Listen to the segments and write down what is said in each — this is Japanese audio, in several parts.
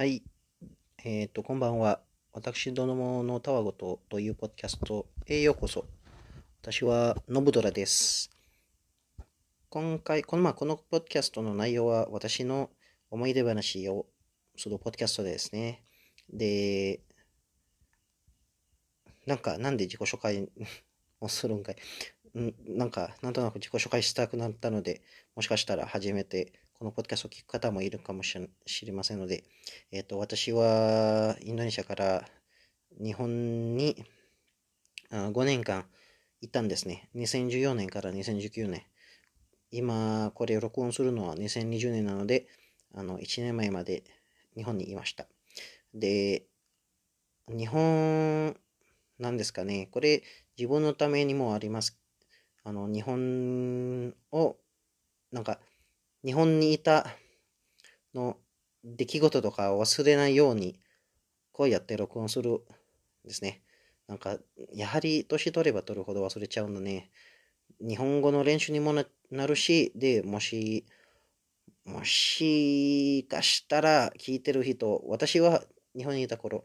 はい。えっ、と、こんばんは。私どものたわごとというポッドキャストへようこそ。私は、ノブドラです。今回、この、まあ、このポッドキャストの内容は、私の思い出話をするポッドキャストですね。で、なんか、なんで自己紹介をするんかい？なんか、なんとなく自己紹介したくなったので、もしかしたら初めてこのポッドキャストを聞く方もいるかもしれませんので、えっ、と、私はインドネシアから日本に5年間行ったんですね。2014年から2019年。今、これ録音するのは2020年なので、あの、1年前まで日本にいました。で、日本、なんですかね。これ、自分のためにもあります。あの、日本を、なんか、日本にいたの出来事とかを忘れないように、こうやって録音するんですね。なんか、やはり年取れば取るほど忘れちゃうんだね。日本語の練習にもななるし、で、もし、もしかしたら聞いてる人、私は日本にいた頃、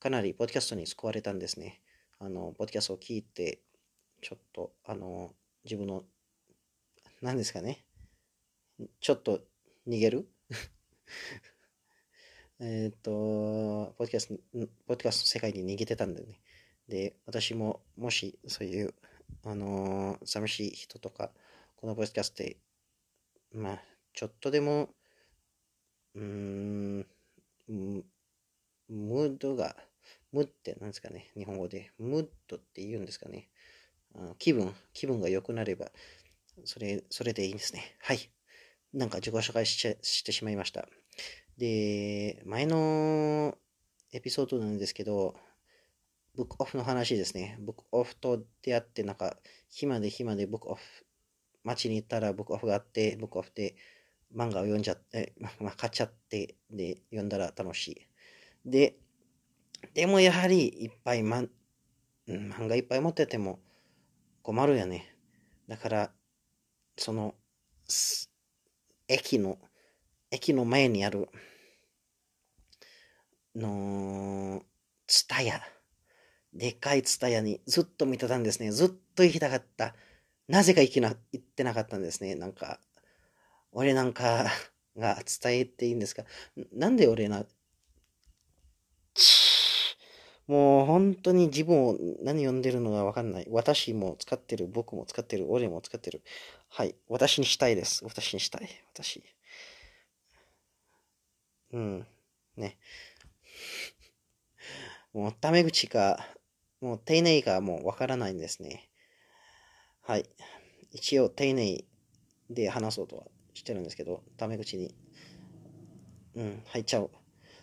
かなりポッドキャストに救われたんですね。あの、ポッドキャストを聞いて、ちょっと、あの、自分の、何ですかね。ちょっと逃げる？えっと、ポッドキャスト、ポッドキャスト世界に逃げてたんだよね。で、私も、もし、そういう、あのー寂しい人とか、このポッドキャストで、まあ、ちょっとでも、うーん、ムードが、ムって何ですかね、日本語で。ムードって言うんですかね。あ気分、気分が良くなれば、それ、それでいいんですね。はい。なんか自己紹介してしまいました。で、前のエピソードなんですけど、ブックオフの話ですね。ブックオフと出会って、なんか、暇で暇でブックオフ、街に行ったらブックオフがあって、ブックオフで漫画を読んじゃって、まあ、買っちゃって、で、読んだら楽しい。で、でもやはりいっぱい、ま、漫画いっぱい持ってても困るよね。だから、その、駅の、駅の前にある、の、ツタヤ。でかいツタヤにずっと見てたんですね。ずっと行きたかった。なぜか行きな、行ってなかったんですね。なんか、俺なんかが伝えていいんですかなんで俺な、もう本当に自分を何読んでるのかわかんない。私も使ってる、僕も使ってる、俺も使ってる。はい。私にしたいです。私にしたい。私。うん。ね。もう、タメ口か、もう、丁寧か、もうわからないんですね。はい。一応、丁寧で話そうとはしてるんですけど、タメ口に、うん、入っちゃう。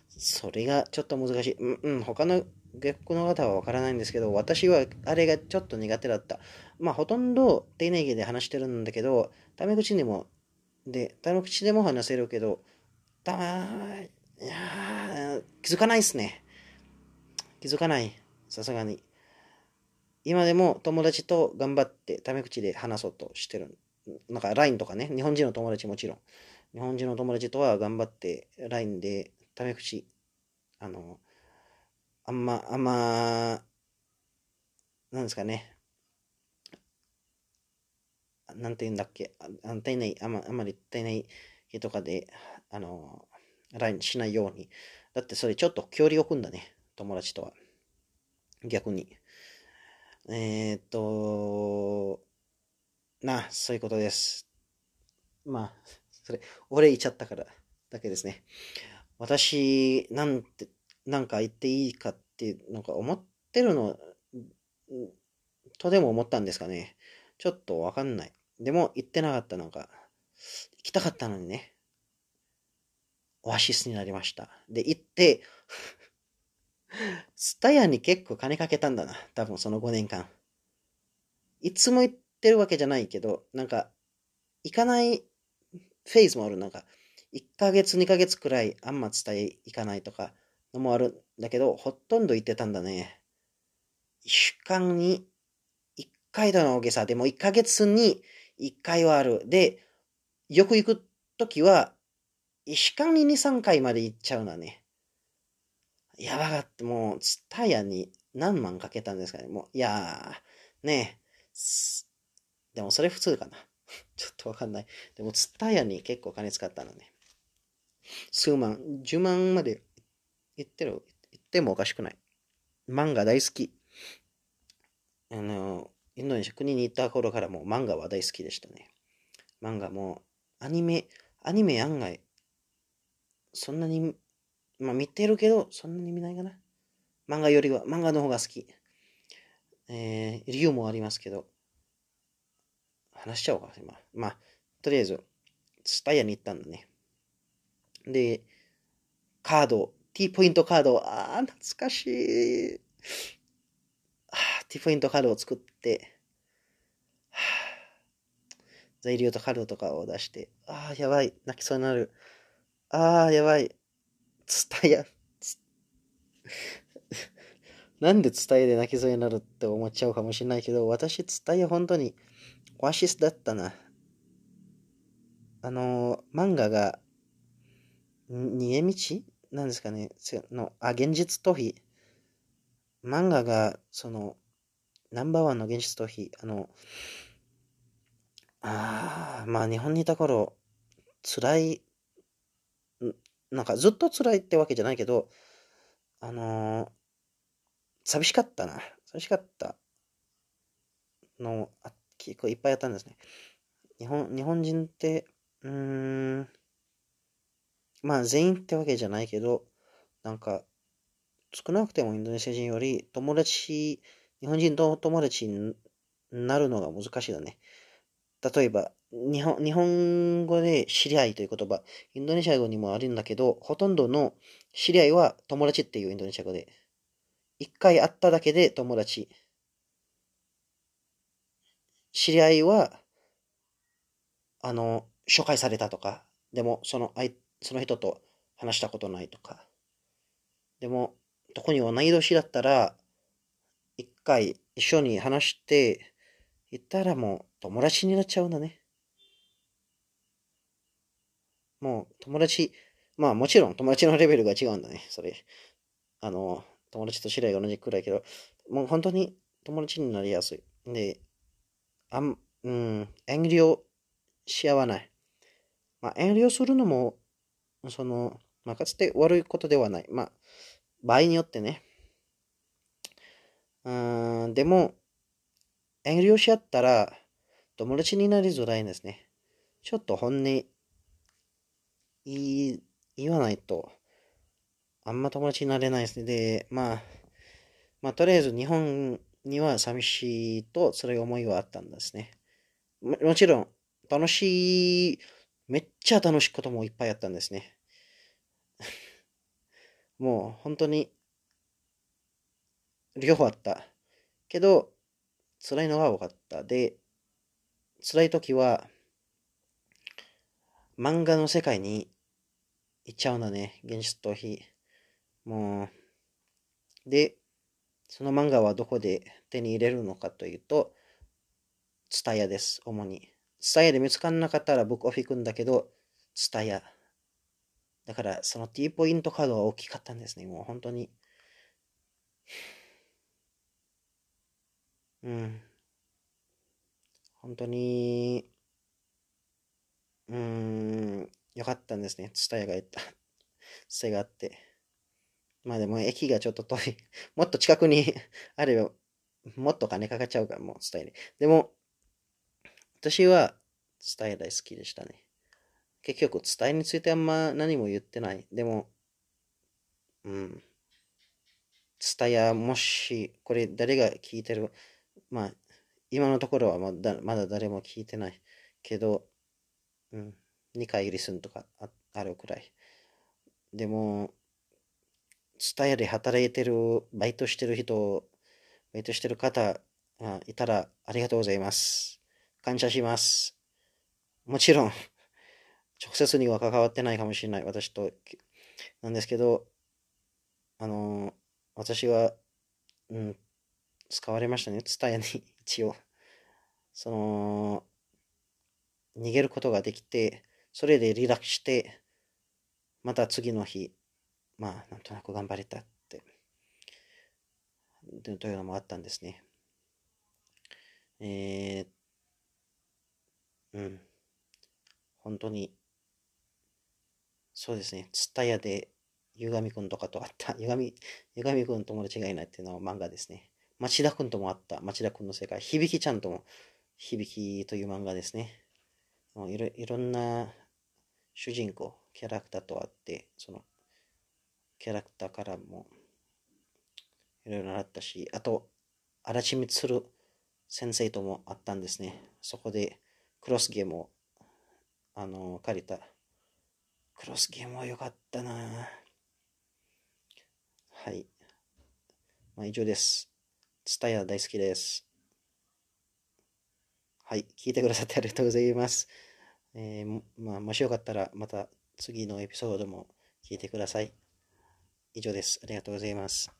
それがちょっと難しい。うん、うん、他の外国の方はわからないんですけど、私はあれがちょっと苦手だった。まあ、ほとんど丁寧で話してるんだけど、タメ口にも、で、タメ口でも話せるけど、たま、いや気づかないっすね。気づかない。さすがに。今でも友達と頑張ってタメ口で話そうとしてる。なんか LINE とかね、日本人の友達もちろん。日本人の友達とは頑張って LINE でタメ口、あの、あんま、あんま、なんですかね。なんて言うんだっけ。ああの丁寧、あんまあんまり丁寧とかで、あの、LINE しないように。だってそれちょっと距離置くんだね。友達とは。逆に。えー、っと、な、そういうことです。まあ、それ、俺言っちゃったからだけですね。私、なんて、なんか言っていいかって、なんか思ってるの、とでも思ったんですかね。ちょっとわかんない。でも、言ってなかった、なんか、行きたかったのにね。オアシスになりました。で、行って、スタヤに結構金かけたんだな。多分その5年間。いつも行ってるわけじゃないけど、なんか、行かないフェーズもある。なんか、1ヶ月、2ヶ月くらいあんま伝え行かないとかのもあるんだけど、ほとんど行ってたんだね。1週間に1回だの大げさ。でも1ヶ月に1回はある。で、よく行くときは、1週間に2、3回まで行っちゃうなね。やばかった。もう、ツタヤに何万かけたんですかね。もう、いやー、ねえでもそれ普通かな。ちょっとわかんない。でも、ツタヤに結構金使ったのね。数万、10万まで行ってる、行ってもおかしくない。漫画大好き。あの、インドネシア国に行った頃からもう漫画は大好きでしたね。漫画も、アニメ、アニメ案外、そんなに、まあ見てるけど、そんなに見ないかな。漫画よりは、漫画の方が好き。えー、理由もありますけど、話しちゃおうか、今。まあ、とりあえず、ツタヤに行ったんだね。で、カード、T ポイントカード、ああ、懐かしい。T ポイントカードを作って、材料とカードとかを出して、ああ、やばい、泣きそうになる。ああ、やばい。ツタヤ。なんでツタヤで泣きそうになるって思っちゃうかもしれないけど、私ツタヤ本当にオアシスだったな。あの、漫画が、逃げ道？なんですかねの、あ、現実逃避。漫画が、その、ナンバーワンの現実逃避。あの、あまあ日本にいた頃、辛い、なんかずっと辛いってわけじゃないけど、あのー、寂しかったな。寂しかったの、あ結構いっぱいやったんですね。日本、日本人って、うーん、まあ全員ってわけじゃないけど、なんか、少なくてもインドネシア人より友達、日本人と友達になるのが難しいだね。例えば、日本日本語で知り合いという言葉、インドネシア語にもあるんだけど、ほとんどの知り合いは友達っていうインドネシア語で、一回会っただけで友達。知り合いは、あの、紹介されたとか、でも、その相、その人と話したことないとか。でも、特に同い年だったら、一回一緒に話して、言ったらもう友達になっちゃうんだね。もう友達、まあもちろん友達のレベルが違うんだね、それ。あの、友達と知り合いが同じくらいけど、もう本当に友達になりやすい。で、あん、うん、遠慮し合わない。まあ遠慮するのも、その、まあかつて悪いことではない。まあ、場合によってね。うん、でも、遠慮し合ったら、友達になりづらいんですね。ちょっと本音言、わないと、あんま友達になれないですね。で、まあ、まあ、とりあえず日本には寂しいと辛い思いはあったんですね。ももちろん、楽しい、めっちゃ楽しいこともいっぱいあったんですね。もう本当に、両方あった。けど、辛いのが多かった。で、辛い時は、漫画の世界に行っちゃうんだね。現実逃避。もう、で、その漫画はどこで手に入れるのかというと、ツタヤです、主に。ツタヤで見つからなかったらブックオフ行くんだけど、ツタヤ。だから、その T ポイントカードは大きかったんですね。もう本当に。うん。本当に、うーん、よかったんですね。ツタヤが言った。ツタヤがあって。まあでも駅がちょっと遠い。もっと近くに あれば、もっと金かかっちゃうから、もうツタヤに。でも、私はツタヤ大好きでしたね。結局、ツタヤについてあんま何も言ってない。でも、うん。ツタヤ、もし、これ誰が聞いてる、まあ、今のところはまだまだ誰も聞いてないけど、うん、2回リスンとかあるくらい。でも、ツタヤで働いてる、バイトしてる人、バイトしてる方がいたらありがとうございます。感謝します。もちろん、直接には関わってないかもしれない、私と。なんですけど、あの、私は、うん、使われましたね。ツタヤに 一応。その、逃げることができて、それでリラックスして、また次の日、まあ、なんとなく頑張れたってというのもあったんですね。えー、うん。本当に、そうですね。ツタヤで、ゆがみくんとかとあった。ゆがみ、ゆがみくんとも間違いないっていうのは漫画ですね。町田くんともあった。町田くんの世界。響きちゃんとも、響きという漫画ですね。いろいろんな主人公、キャラクターとあって、その、キャラクターからも、いろいろ習ったし、あと、荒地光先生ともあったんですね。そこで、クロスゲームを、あの、借りた。クロスゲームは良かったなはい。まあ、以上です。ツタヤ大好きです。はい。聞いてくださってありがとうございます。えー、まあ、もしよかったら、また次のエピソードも聞いてください。以上です。ありがとうございます。